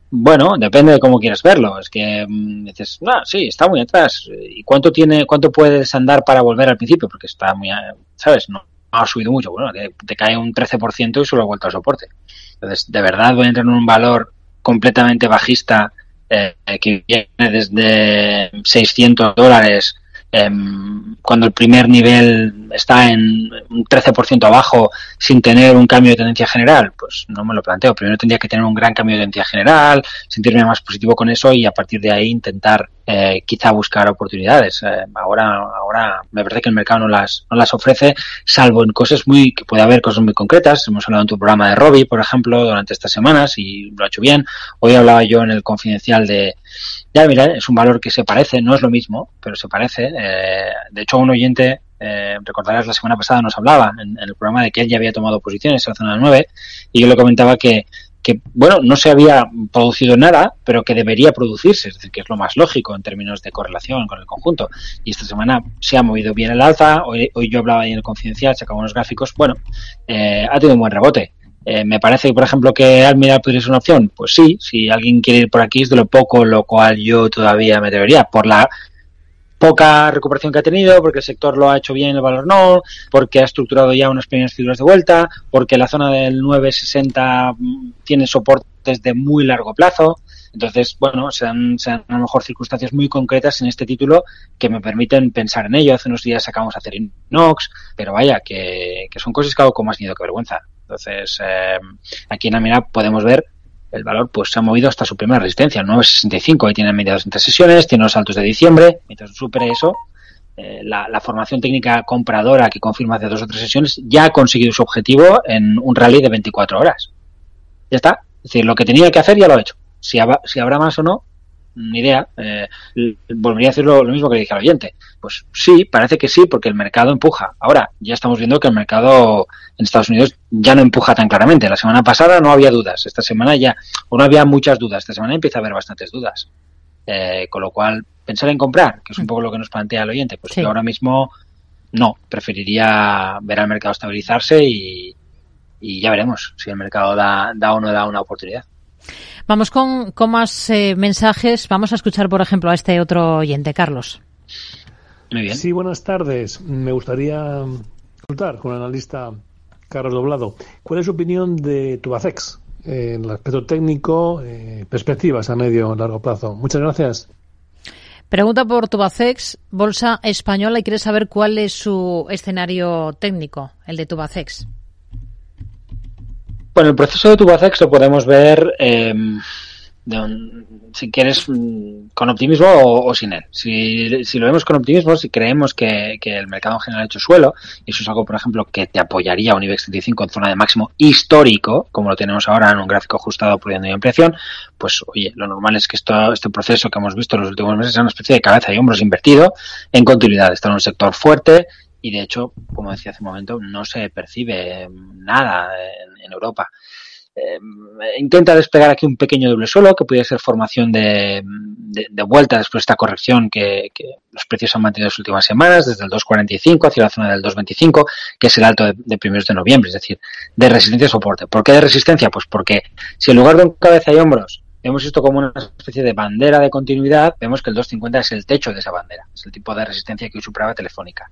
Bueno, depende de cómo quieras verlo. Es que mm, dices, no, sí, está muy atrás. ¿Y cuánto tiene, cuánto puedes andar para volver al principio? Porque está muy, ¿sabes? No, ha subido mucho. Bueno, te, cae un 13% y solo ha vuelto al soporte. Entonces, de verdad voy a entrar en un valor completamente bajista eh, que viene desde 600 dólares Em, cuando el primer nivel está en un 13% abajo sin tener un cambio de tendencia general, pues no me lo planteo. Primero tendría que tener un gran cambio de tendencia general, sentirme más positivo con eso y a partir de ahí intentar eh, quizá buscar oportunidades. Eh, ahora, ahora me parece que el mercado no las, no las ofrece, salvo en cosas muy, que puede haber cosas muy concretas. Hemos hablado en tu programa de Robbie, por ejemplo, durante estas semanas y lo ha hecho bien. Hoy hablaba yo en el confidencial de, ya mira, es un valor que se parece, no es lo mismo, pero se parece. Eh, de hecho, un oyente eh, recordarás la semana pasada nos hablaba en, el programa de que él ya había tomado posiciones en la zona 9 y yo le comentaba que que, bueno, no se había producido nada, pero que debería producirse, es decir, que es lo más lógico en términos de correlación con el conjunto. Y esta semana se ha movido bien el alza, hoy, hoy yo hablaba en el confidencial, sacaba unos gráficos, bueno, eh, ha tenido un buen rebote. Eh, me parece, por ejemplo, que Almira podría ser una opción. Pues sí, si alguien quiere ir por aquí es de lo poco, lo cual yo todavía me debería, por la poca recuperación que ha tenido, porque el sector lo ha hecho bien, el valor no, porque ha estructurado ya unas primeras figuras de vuelta, porque la zona del 960 mm, tiene soportes de muy largo plazo. Entonces, bueno, sean a lo mejor circunstancias muy concretas en este título que me permiten pensar en ello. Hace unos días sacamos a hacer Inox, pero vaya, que, son cosas que hago con más miedo que vergüenza. Entonces, eh, aquí en la mira podemos ver el valor pues se ha movido hasta su primera resistencia, 9.65, ahí tiene mediados entre sesiones, tiene los saltos de diciembre, mientras supere eso, eh, la, formación técnica compradora que confirma hace dos o tres sesiones ya ha conseguido su objetivo en un rally de 24 horas. Ya está, es decir, lo que tenía que hacer ya lo ha hecho. Si, si habrá más o no, ni idea. Eh, volvería a decir lo, mismo que le dije al oyente. Pues sí, parece que sí, porque el mercado empuja. Ahora, ya estamos viendo que el mercado en Estados Unidos ya no empuja tan claramente. La semana pasada no había dudas. Esta semana ya, o no había muchas dudas. Esta semana empieza a haber bastantes dudas. Eh, con lo cual, pensar en comprar, que es un mm. poco lo que nos plantea el oyente, pues yo ahora mismo no. Preferiría ver al mercado estabilizarse y, ya veremos si el mercado da, da o no da una oportunidad. Vamos con, con más eh, mensajes. Vamos a escuchar, por ejemplo, a este otro oyente, Carlos. Muy bien. Sí, buenas tardes. Me gustaría consultar con el analista Carlos Doblado. ¿Cuál es su opinión de Tubacex en el aspecto técnico, eh, perspectivas a medio o largo plazo? Muchas gracias. Pregunta por Tubacex, bolsa española, y quiere saber cuál es su escenario técnico, el de Tubacex. Bueno, el proceso de Tubacex lo podemos ver, eh, si quieres, mm, con optimismo o, sin él. Si, lo vemos con optimismo, si creemos que, el mercado en general ha hecho suelo, y eso es algo, por ejemplo, que te apoyaría a un IBEX 35 en zona de máximo histórico, como lo tenemos ahora en un gráfico ajustado por y ampliación, pues oye, lo normal es que esto, este proceso que hemos visto en los últimos meses sea una especie de cabeza y hombros invertido en continuidad. Está en un sector fuerte, y de hecho, como decía hace un momento, no se percibe nada en, Europa. Eh, intenta despegar aquí un pequeño doble suelo que puede ser formación de, vuelta después de esta corrección que, los precios han mantenido en las últimas semanas, desde el 2.45 hacia la zona del 2.25, que es el alto de, de, primeros de noviembre, es decir, de resistencia y soporte. ¿Por qué de resistencia? Pues porque si en lugar de un cabeza y hombros hemos visto como una especie de bandera de continuidad, vemos que el 250 es el techo de esa bandera, es el tipo de resistencia que hoy superaba Telefónica.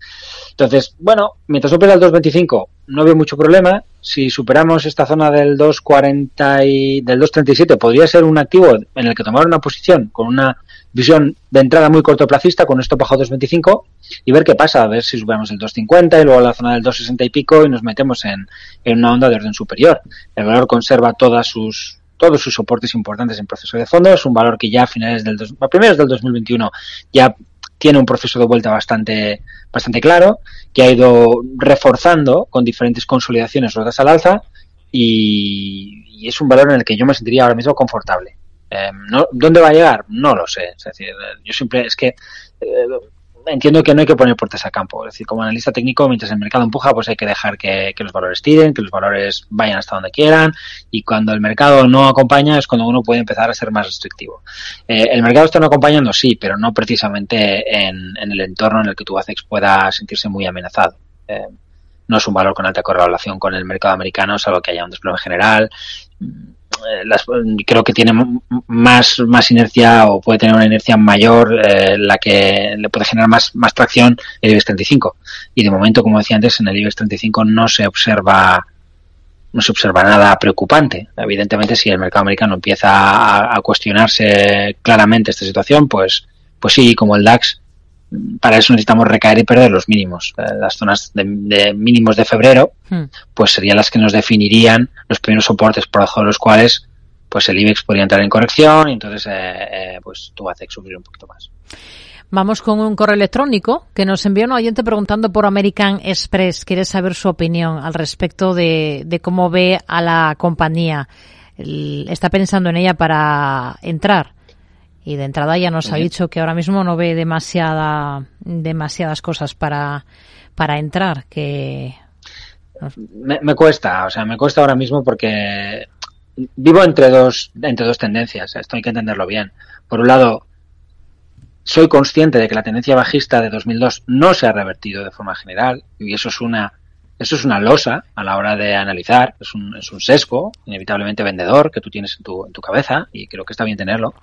Entonces, bueno, mientras supera el 225 no veo mucho problema, si superamos esta zona del 240 y del 237 podría ser un activo en el que tomar una posición con una visión de entrada muy cortoplacista con esto bajo 225 y ver qué pasa, a ver si superamos el 250 y luego la zona del 260 y pico y nos metemos en, en una onda de orden superior. El valor conserva todas sus todos sus soportes importantes en proceso de fondo. Es un valor que ya a finales del, a primeros del 2021 ya tiene un proceso de vuelta bastante, bastante claro, que ha ido reforzando con diferentes consolidaciones rotas al alza y, es un valor en el que yo me sentiría ahora mismo confortable. Em, ¿Dónde va a llegar? No lo sé. Es decir, yo siempre, es que eh, entiendo que no hay que poner puertas a campo. Es decir, como analista técnico, mientras el mercado empuja, pues hay que dejar que, los valores tiren, que los valores vayan hasta donde quieran. Y cuando el mercado no acompaña es cuando uno puede empezar a ser más restrictivo. Eh, el mercado está no acompañando, sí, pero no precisamente en, el entorno en el que tu ACEX pueda sentirse muy amenazado. Eh, no es un valor con alta correlación con el mercado americano, salvo que haya un desplome general las, creo que tiene más, más inercia o puede tener una inercia mayor eh, la que le puede generar más, más tracción el IBEX 35. Y de momento, como decía antes, en el IBEX 35 no se observa no se observa nada preocupante. Evidentemente, si el mercado americano empieza a, a cuestionarse claramente esta situación, pues, pues sí, como el DAX, para eso necesitamos recaer y perder los mínimos. Eh, las zonas de, mínimos de febrero, hmm. pues serían las que nos definirían los primeros soportes por debajo de los cuales pues el IBEX podría entrar en corrección y entonces eh, eh, pues tú haces subir un poquito más. Vamos con un correo electrónico que nos envió un oyente preguntando por American Express. Quiere saber su opinión al respecto de, de cómo ve a la compañía. está pensando en ella para entrar y de entrada ya nos ha dicho que ahora mismo no ve demasiada, demasiadas cosas para, para entrar, que... Me, cuesta, o sea, me cuesta ahora mismo porque vivo entre dos, entre dos tendencias, esto hay que entenderlo bien. Por un lado, soy consciente de que la tendencia bajista de 2002 no se ha revertido de forma general y eso es una eso es una losa a la hora de analizar, es un, es un sesgo inevitablemente vendedor que tú tienes en tu, en tu cabeza y creo que está bien tenerlo.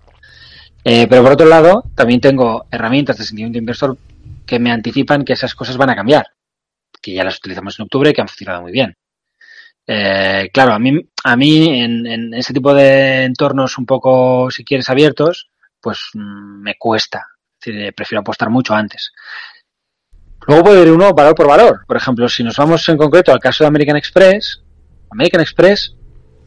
Eh, pero por otro lado, también tengo herramientas de sentimiento inversor que me anticipan que esas cosas van a cambiar, que ya las utilizamos en octubre y que han funcionado muy bien. Eh, claro, a mí, a mí en, en, ese tipo de entornos un poco, si quieres, abiertos, pues mm, me cuesta. Es decir, eh, prefiero apostar mucho antes. Luego puede ir uno valor por valor. Por ejemplo, si nos vamos en concreto al caso de American Express, American Express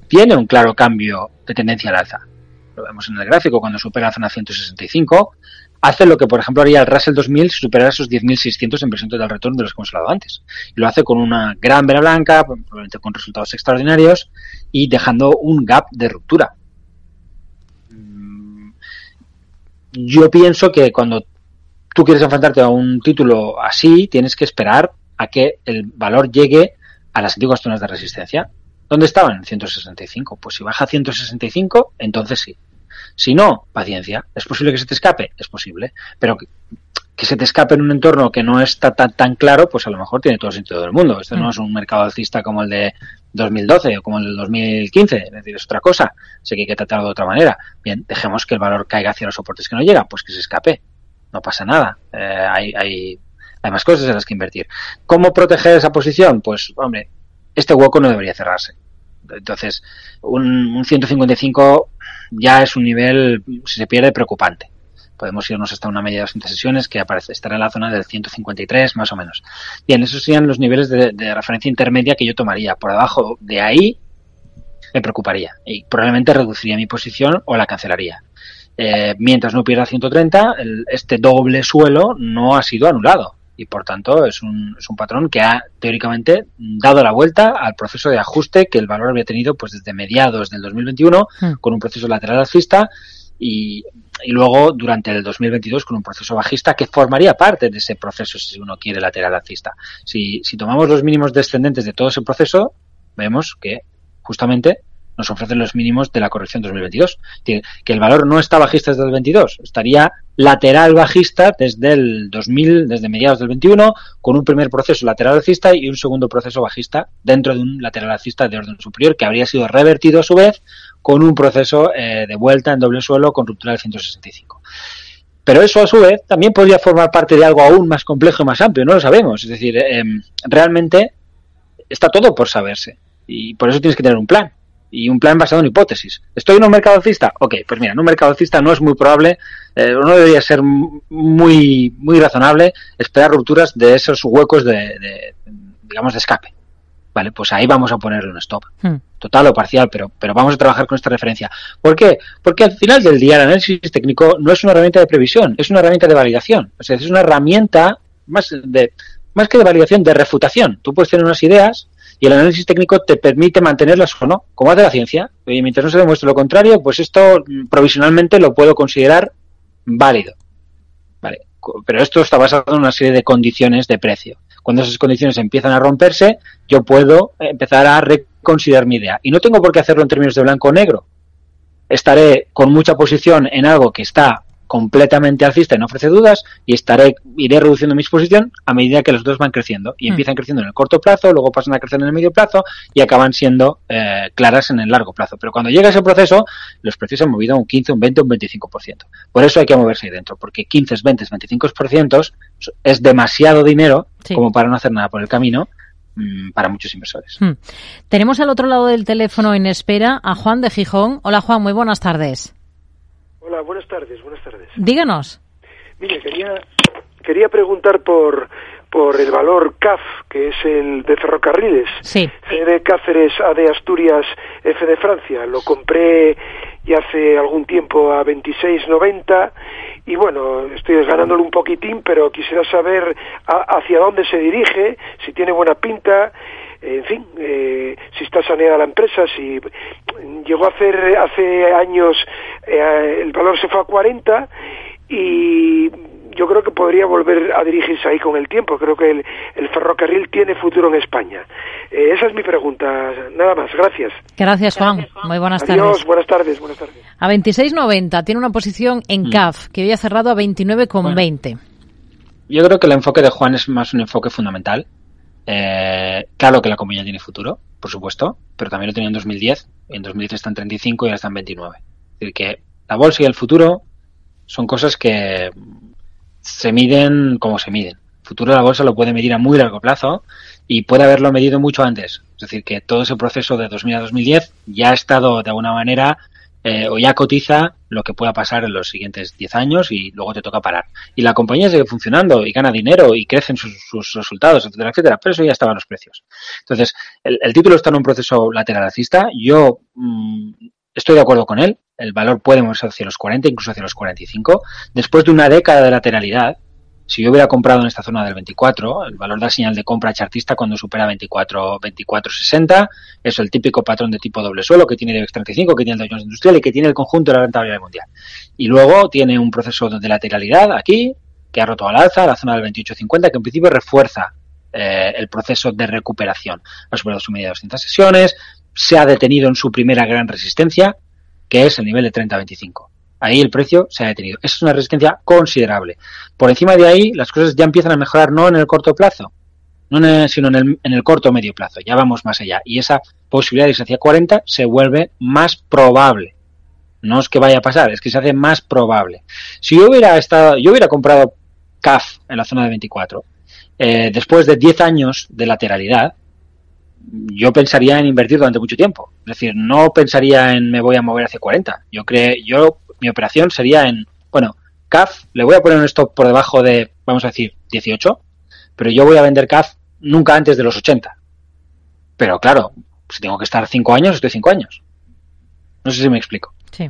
tiene un claro cambio de tendencia al alza lo vemos en el gráfico, cuando supera la zona 165, hace lo que, por ejemplo, haría el Russell 2000 si superara esos 10.600 en versión del retorno de los que hemos hablado antes. Y lo hace con una gran vela blanca, probablemente con resultados extraordinarios y dejando un gap de ruptura. Mm, yo pienso que cuando tú quieres enfrentarte a un título así, tienes que esperar a que el valor llegue a las antiguas zonas de resistencia. ¿Dónde estaban? 165. Pues si baja a 165, entonces sí. Si no, paciencia. ¿Es posible que se te escape? Es posible. Pero que, se te escape en un entorno que no está tan, tan claro, pues a lo mejor tiene todo el sentido del mundo. Este no mm. es un mercado alcista como el de 2012 o como el del 2015. Es decir, es otra cosa. Sé que hay que tratarlo de otra manera. Bien, dejemos que el valor caiga hacia los soportes que no llega. Pues que se escape. No pasa nada. Eh, hay, hay, hay más cosas en las que invertir. ¿Cómo proteger esa posición? Pues, hombre, este hueco no debería cerrarse. Entonces, un, 155 ya es un nivel, si se pierde, preocupante. Podemos irnos hasta una media de 200 sesiones que aparece, estará en la zona del 153 más o menos. Bien, esos serían los niveles de, referencia intermedia que yo tomaría. Por debajo de ahí me preocuparía y probablemente reduciría mi posición o la cancelaría. Eh, mientras no pierda 130, este doble suelo no ha sido anulado y por tanto es un, es un patrón que ha teóricamente dado la vuelta al proceso de ajuste que el valor había tenido pues desde mediados del 2021 hmm. con un proceso lateral alcista y, y, luego durante el 2022 con un proceso bajista que formaría parte de ese proceso si uno quiere lateral alcista. Si, si tomamos los mínimos descendentes de todo ese proceso, vemos que justamente nos ofrecen los mínimos de la corrección 2022. Que el valor no está bajista desde el 22, estaría lateral bajista desde el 2000, desde mediados del 21, con un primer proceso lateral alcista y un segundo proceso bajista dentro de un lateral alcista de orden superior que habría sido revertido a su vez con un proceso eh, de vuelta en doble suelo con ruptura del 165. Pero eso a su vez también podría formar parte de algo aún más complejo y más amplio, no lo sabemos. Es decir, em, realmente está todo por saberse y por eso tienes que tener un plan y un plan basado en hipótesis. ¿Estoy en un mercado alcista? Ok, pues mira, en un mercado alcista no es muy probable, eh, no debería ser muy, muy razonable esperar rupturas de esos huecos de, digamos, de escape. Vale, pues ahí vamos a ponerle un stop. Hmm. Total o parcial, pero, pero vamos a trabajar con esta referencia. ¿Por qué? Porque al final del día el análisis técnico no es una herramienta de previsión, es una herramienta de validación. O sea, es una herramienta más de, más que de validación, de refutación. Tú puedes tener unas ideas, y el análisis técnico te permite mantenerlas o no, como hace la ciencia. Y mientras no se demuestre lo contrario, pues esto mm, provisionalmente lo puedo considerar válido. Vale. pero esto está basado en una serie de condiciones de precio. Cuando esas condiciones empiezan a romperse, yo puedo empezar a reconsiderar mi idea. Y no tengo por qué hacerlo en términos de blanco o negro. Estaré con mucha posición en algo que está completamente alcista y no ofrece dudas y estaré iré reduciendo mi exposición a medida que los dos van creciendo y hmm. empiezan creciendo en el corto plazo, luego pasan a crecer en el medio plazo y acaban siendo eh, claras en el largo plazo. Pero cuando llega ese proceso, los precios se han movido un 15, un 20, un 25%. Por eso hay que moverse ahí dentro, porque 15, 20, 25% es demasiado dinero como para no hacer nada por el camino mm, para muchos inversores. Hmm. Tenemos al otro lado del teléfono en espera a Juan de Gijón. Hola Juan, muy buenas tardes. Hola, buenas tardes, buenas tardes. Díganos. Mire, quería, quería preguntar por, por el valor CAF, que es el de ferrocarriles. Sí. C de Cáceres, A de Asturias, F de Francia. Lo compré ya hace algún tiempo a 26.90 y bueno, estoy ganándolo un poquitín, pero quisiera saber hacia dónde se dirige, si tiene buena pinta en fin, eh, si está saneada la empresa, si llegó a hacer hace años, eh, el valor se fue a 40 y yo creo que podría volver a dirigirse ahí con el tiempo. Creo que el, ferrocarril tiene futuro en España. Eh, esa es mi pregunta. Nada más. Gracias. Gracias, Juan. Muy buenas Adiós, Buenas tardes. Buenas tardes. A 26.90 tiene una posición en mm. CAF que había cerrado a 29,20. yo creo que el enfoque de Juan es más un enfoque fundamental. Eh, claro que la compañía tiene futuro, por supuesto, pero también lo tenía en 2010. En 2010 está en 35 y ahora está en 29. Es decir, que la bolsa y el futuro son cosas que se miden como se miden. El futuro de la bolsa lo puede medir a muy largo plazo y puede haberlo medido mucho antes. Es decir, que todo ese proceso de 2000 a 2010 ya ha estado de alguna manera eh, o ya cotiza lo que pueda pasar en los siguientes 10 años y luego te toca parar. Y la compañía sigue funcionando y gana dinero y crecen sus, resultados, etcétera, etcétera, pero eso ya estaban los precios. Entonces, el, título está en un proceso lateral alcista. Yo mm, estoy de acuerdo con él. El valor puede moverse hacia los 40, incluso hacia los 45. Después de una década de lateralidad, si yo hubiera comprado en esta zona del 24, el valor de la señal de compra chartista cuando supera 24, 24.60 es el típico patrón de tipo doble suelo que tiene el IBEX 35, que tiene el Dow Jones Industrial y que tiene el conjunto de la rentabilidad mundial. Y luego tiene un proceso de lateralidad aquí, que ha roto al alza, la zona del 28.50, que en principio refuerza eh, el proceso de recuperación. Ha superado su media de 200 sesiones, se ha detenido en su primera gran resistencia, que es el nivel de 30.25. Ahí el precio se ha detenido. Esa es una resistencia considerable. Por encima de ahí, las cosas ya empiezan a mejorar no en el corto plazo, no sino en el, en el corto o medio plazo. Ya vamos más allá. Y esa posibilidad de hacia 40 se vuelve más probable. No es que vaya a pasar, es que se hace más probable. Si yo hubiera estado, yo hubiera comprado CAF en la zona de 24, eh, después de 10 años de lateralidad, yo pensaría en invertir durante mucho tiempo. Es decir, no pensaría en me voy a mover hacia 40. Yo creo, yo mi operación sería en, bueno, CAF, le voy a poner un stop por debajo de, vamos a decir, 18, pero yo voy a vender CAF nunca antes de los 80. Pero claro, si tengo que estar 5 años, estoy 5 años. No sé si me explico. Sí.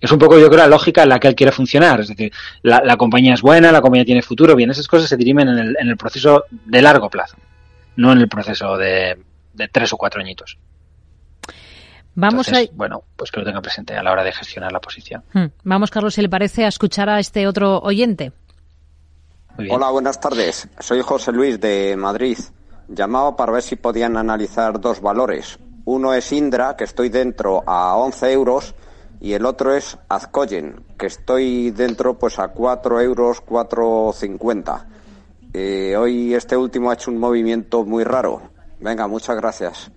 Es un poco, yo creo, la lógica en la que él quiere funcionar. Es decir, la, compañía es buena, la compañía tiene futuro, bien, esas cosas se dirimen en el, en el proceso de largo plazo, no en el proceso de, de tres o cuatro añitos. Vamos a... Bueno, pues que lo tenga presente a la hora de gestionar la posición. Hmm. Vamos, Carlos, si le parece, a escuchar a este otro oyente. Hola, buenas tardes. Soy José Luis de Madrid. Llamaba para ver si podían analizar dos valores. Uno es Indra, que estoy dentro a 11 euros, y el otro es Azcoyen, que estoy dentro pues a 4 euros, 4,50. Eh, hoy este último ha hecho un movimiento muy raro. Venga, muchas gracias.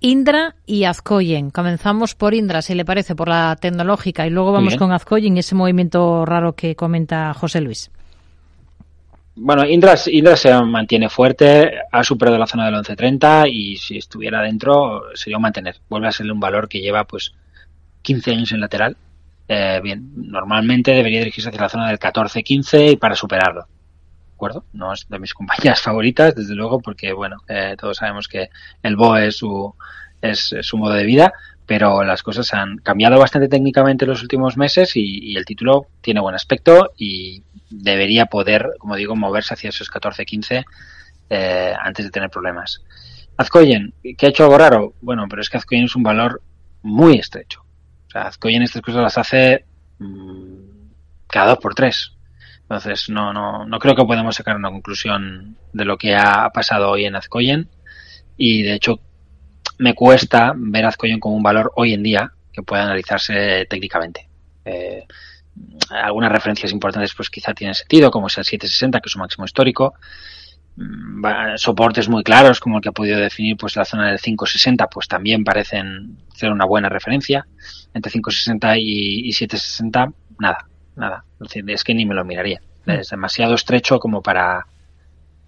Indra y Azcoyen. Comenzamos por Indra, si le parece, por la tecnológica, y luego vamos con Azcoyen y ese movimiento raro que comenta José Luis. Bueno, Indra, Indra se mantiene fuerte, ha superado la zona del 11.30 y si estuviera dentro sería mantener. Vuelve a ser un valor que lleva pues 15 años en lateral. Eh, bien, normalmente debería dirigirse hacia la zona del 14-15 y para superarlo. No es de mis compañías favoritas, desde luego, porque bueno, eh, todos sabemos que el BOE es su, es, su modo de vida, pero las cosas han cambiado bastante técnicamente en los últimos meses y, el título tiene buen aspecto y debería poder, como digo, moverse hacia esos 14-15 eh, antes de tener problemas. Azcoyen, ¿qué ha hecho algo raro? Bueno, pero es que Azcoyen es un valor muy estrecho. O sea, Azcoyen estas cosas las hace mm, cada dos por tres. Entonces, no, no, no creo que podamos sacar una conclusión de lo que ha pasado hoy en Azcoyen. Y de hecho, me cuesta ver Azcoyen como un valor hoy en día que pueda analizarse técnicamente. Eh, algunas referencias importantes pues quizá tienen sentido, como es el 760, que es su máximo histórico. Mm, soportes muy claros, como el que ha podido definir pues la zona del 560, pues también parecen ser una buena referencia. Entre 560 y, y 760, nada nada. Es que ni me lo miraría. Es demasiado estrecho como para,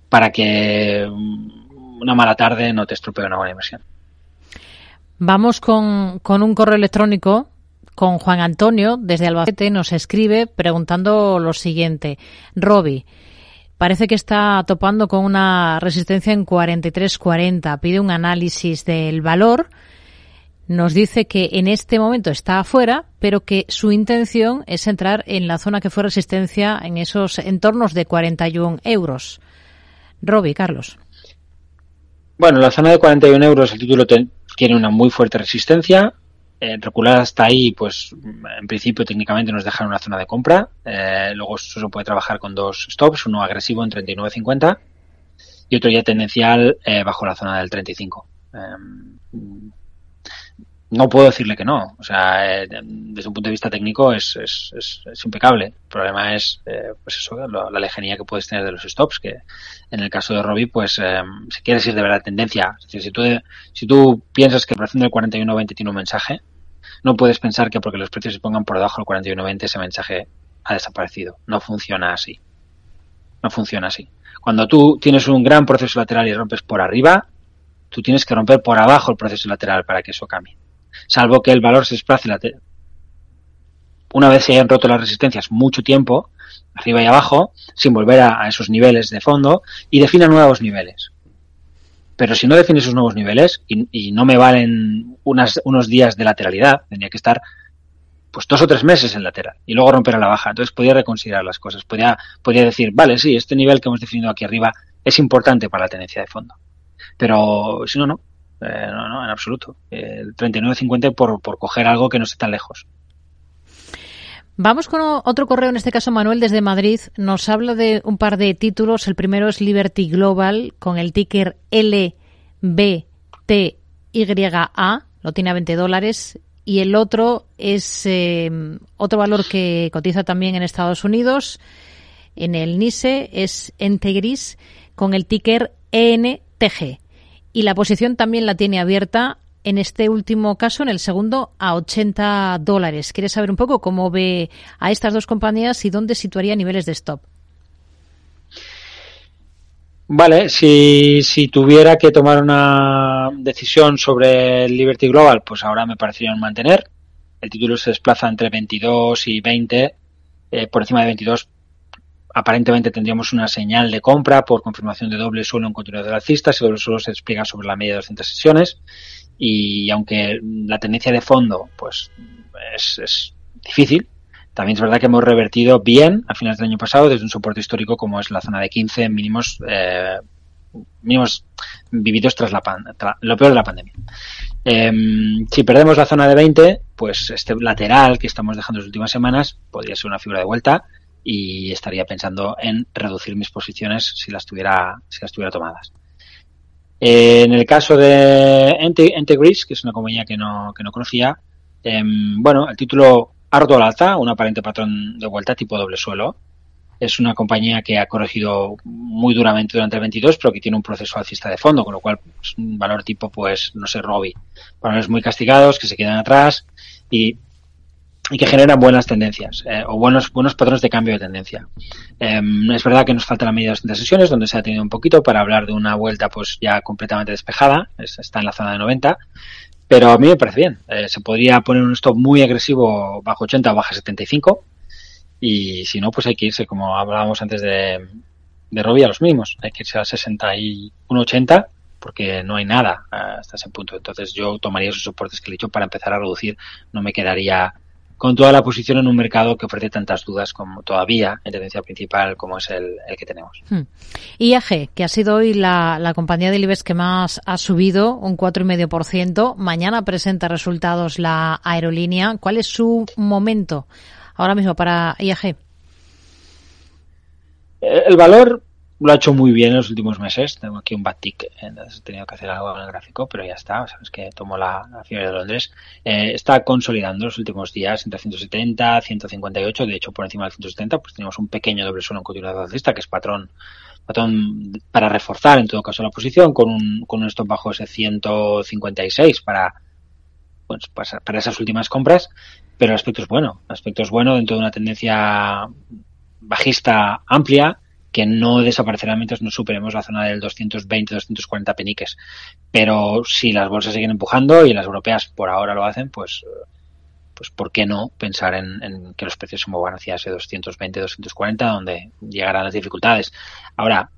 para que una mala tarde no te estropee una buena inversión. Vamos con, con un correo electrónico con Juan Antonio desde Albacete. Nos escribe preguntando lo siguiente. Roby, parece que está topando con una resistencia en 43.40. Pide un análisis del valor nos dice que en este momento está afuera, pero que su intención es entrar en la zona que fue resistencia en esos entornos de 41 euros. Roby, Carlos. Bueno, la zona de 41 euros, el título tiene una muy fuerte resistencia. Eh, recular hasta ahí, pues en principio técnicamente nos deja una zona de compra. Eh, luego se puede trabajar con dos stops, uno agresivo en 39.50 y otro ya tendencial eh, bajo la zona del 35 no puedo decirle que no. O sea, eh, desde un punto de vista técnico es, es, impecable. El problema es, eh, pues eso, la lejanía que puedes tener de los stops, que en el caso de Robbie, pues eh, si quieres ir de verdad tendencia, es decir, si tú, si tú piensas que el precio del 41.20 tiene un mensaje, no puedes pensar que porque los precios se pongan por debajo del 41.20 ese mensaje ha desaparecido. No funciona así. No funciona así. Cuando tú tienes un gran proceso lateral y rompes por arriba, tú tienes que romper por abajo el proceso lateral para que eso cambie salvo que el valor se desplace una vez se hayan roto las resistencias mucho tiempo, arriba y abajo, sin volver a, esos niveles de fondo, y defina nuevos niveles. Pero si no define esos nuevos niveles, y, no me valen unos días de lateralidad, tendría que estar pues dos o tres meses en lateral y luego romper a la baja. Entonces podría reconsiderar las cosas. Podría, podría decir, vale, sí, este nivel que hemos definido aquí arriba es importante para la tendencia de fondo. Pero si no, no. Eh, no, no, en absoluto. El 39.50 por, por coger algo que no esté tan lejos. Vamos con otro correo, en este caso Manuel desde Madrid. Nos habla de un par de títulos. El primero es Liberty Global con el ticker LBTYA, lo tiene a 20 dólares. Y el otro es eh, otro valor que cotiza también en Estados Unidos, en el NISE, es Entegris con el ticker ENTG y la posición también la tiene abierta en este último caso, en el segundo, a 80 dólares. ¿Quieres saber un poco cómo ve a estas dos compañías y dónde situaría niveles de stop? Vale, si, si tuviera que tomar una decisión sobre Liberty Global, pues ahora me parecería mantener. El título se desplaza entre 22 y 20. Eh, por encima de 22 aparentemente tendríamos una señal de compra por confirmación de doble suelo en continuidad alcista. Ese doble suelo se despliega sobre la media de 200 sesiones y aunque la tendencia de fondo pues es, difícil, también es verdad que hemos revertido bien a finales del año pasado desde un soporte histórico como es la zona de 15 mínimos eh, mínimos vividos tras la lo peor de la pandemia. Em, si perdemos la zona de 20, pues este lateral que estamos dejando las últimas semanas podría ser una figura de vuelta y estaría pensando en reducir mis posiciones si las tuviera, si las tuviera tomadas. Eh, en el caso de Entegris, que es una compañía que no, que no conocía, em, bueno, el título ha roto al alza, un aparente patrón de vuelta tipo doble suelo. Es una compañía que ha corregido muy duramente durante el 22, pero que tiene un proceso alcista de fondo, con lo cual es un valor tipo, pues, no sé, Robbie. Valores muy castigados, que se quedan atrás y y que generan buenas tendencias eh, o buenos buenos patrones de cambio de tendencia. Em, es verdad que nos falta la medida de sesiones donde se ha tenido un poquito para hablar de una vuelta pues ya completamente despejada, está en la zona de 90, pero a mí me parece bien. Eh, se podría poner un stop muy agresivo bajo 80 o bajo 75 y si no pues hay que irse como hablábamos antes de de Robbie a los mínimos, hay que irse a 61.80 porque no hay nada hasta ese punto. Entonces yo tomaría esos soportes que he dicho para empezar a reducir, no me quedaría con toda la posición en un mercado que ofrece tantas dudas como todavía en tendencia principal como es el, que tenemos. Hmm. IAG, que ha sido hoy la, compañía de IBEX que más ha subido, un 4,5%. Mañana presenta resultados la aerolínea. ¿Cuál es su momento ahora mismo para IAG? el valor lo ha hecho muy bien en los últimos meses. Tengo aquí un bad tick, he tenido que hacer algo en el gráfico, pero ya está. Sabes que tomo la, la fiebre de Londres. Eh, está consolidando los últimos días entre 170, 158. De hecho, por encima del 170, pues tenemos un pequeño doble suelo en continuidad alcista, que es patrón patrón para reforzar en todo caso la posición con un, con un stop bajo ese 156 para, pues, para esas últimas compras, pero el aspecto es bueno. El aspecto es bueno dentro de una tendencia bajista amplia que no desaparecerá mientras no superemos la zona del 220-240 peniques. Pero si las bolsas siguen empujando y las europeas por ahora lo hacen, pues, pues ¿por qué no pensar en, que los precios se muevan hacia ese 220-240 donde llegarán las dificultades? Ahora,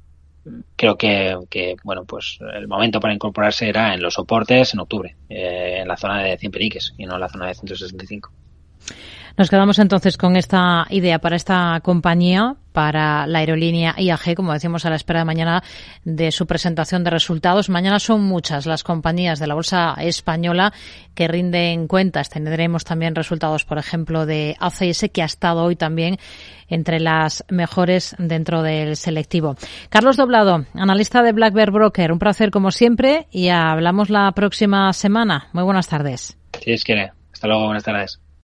creo que, que, bueno, pues el momento para incorporarse era en los soportes en octubre, eh, en la zona de 100 peniques y no en la zona de 165. Nos quedamos entonces con esta idea para esta compañía, para la aerolínea IAG, como decíamos, a la espera de mañana de su presentación de resultados. Mañana son muchas las compañías de la bolsa española que rinden cuentas. Tendremos también resultados, por ejemplo, de ACS, que ha estado hoy también entre las mejores dentro del selectivo. Carlos Doblado, analista de Black Bear Broker, un placer como siempre y hablamos la próxima semana. Muy buenas tardes. Si es quiere. Hasta luego, buenas tardes.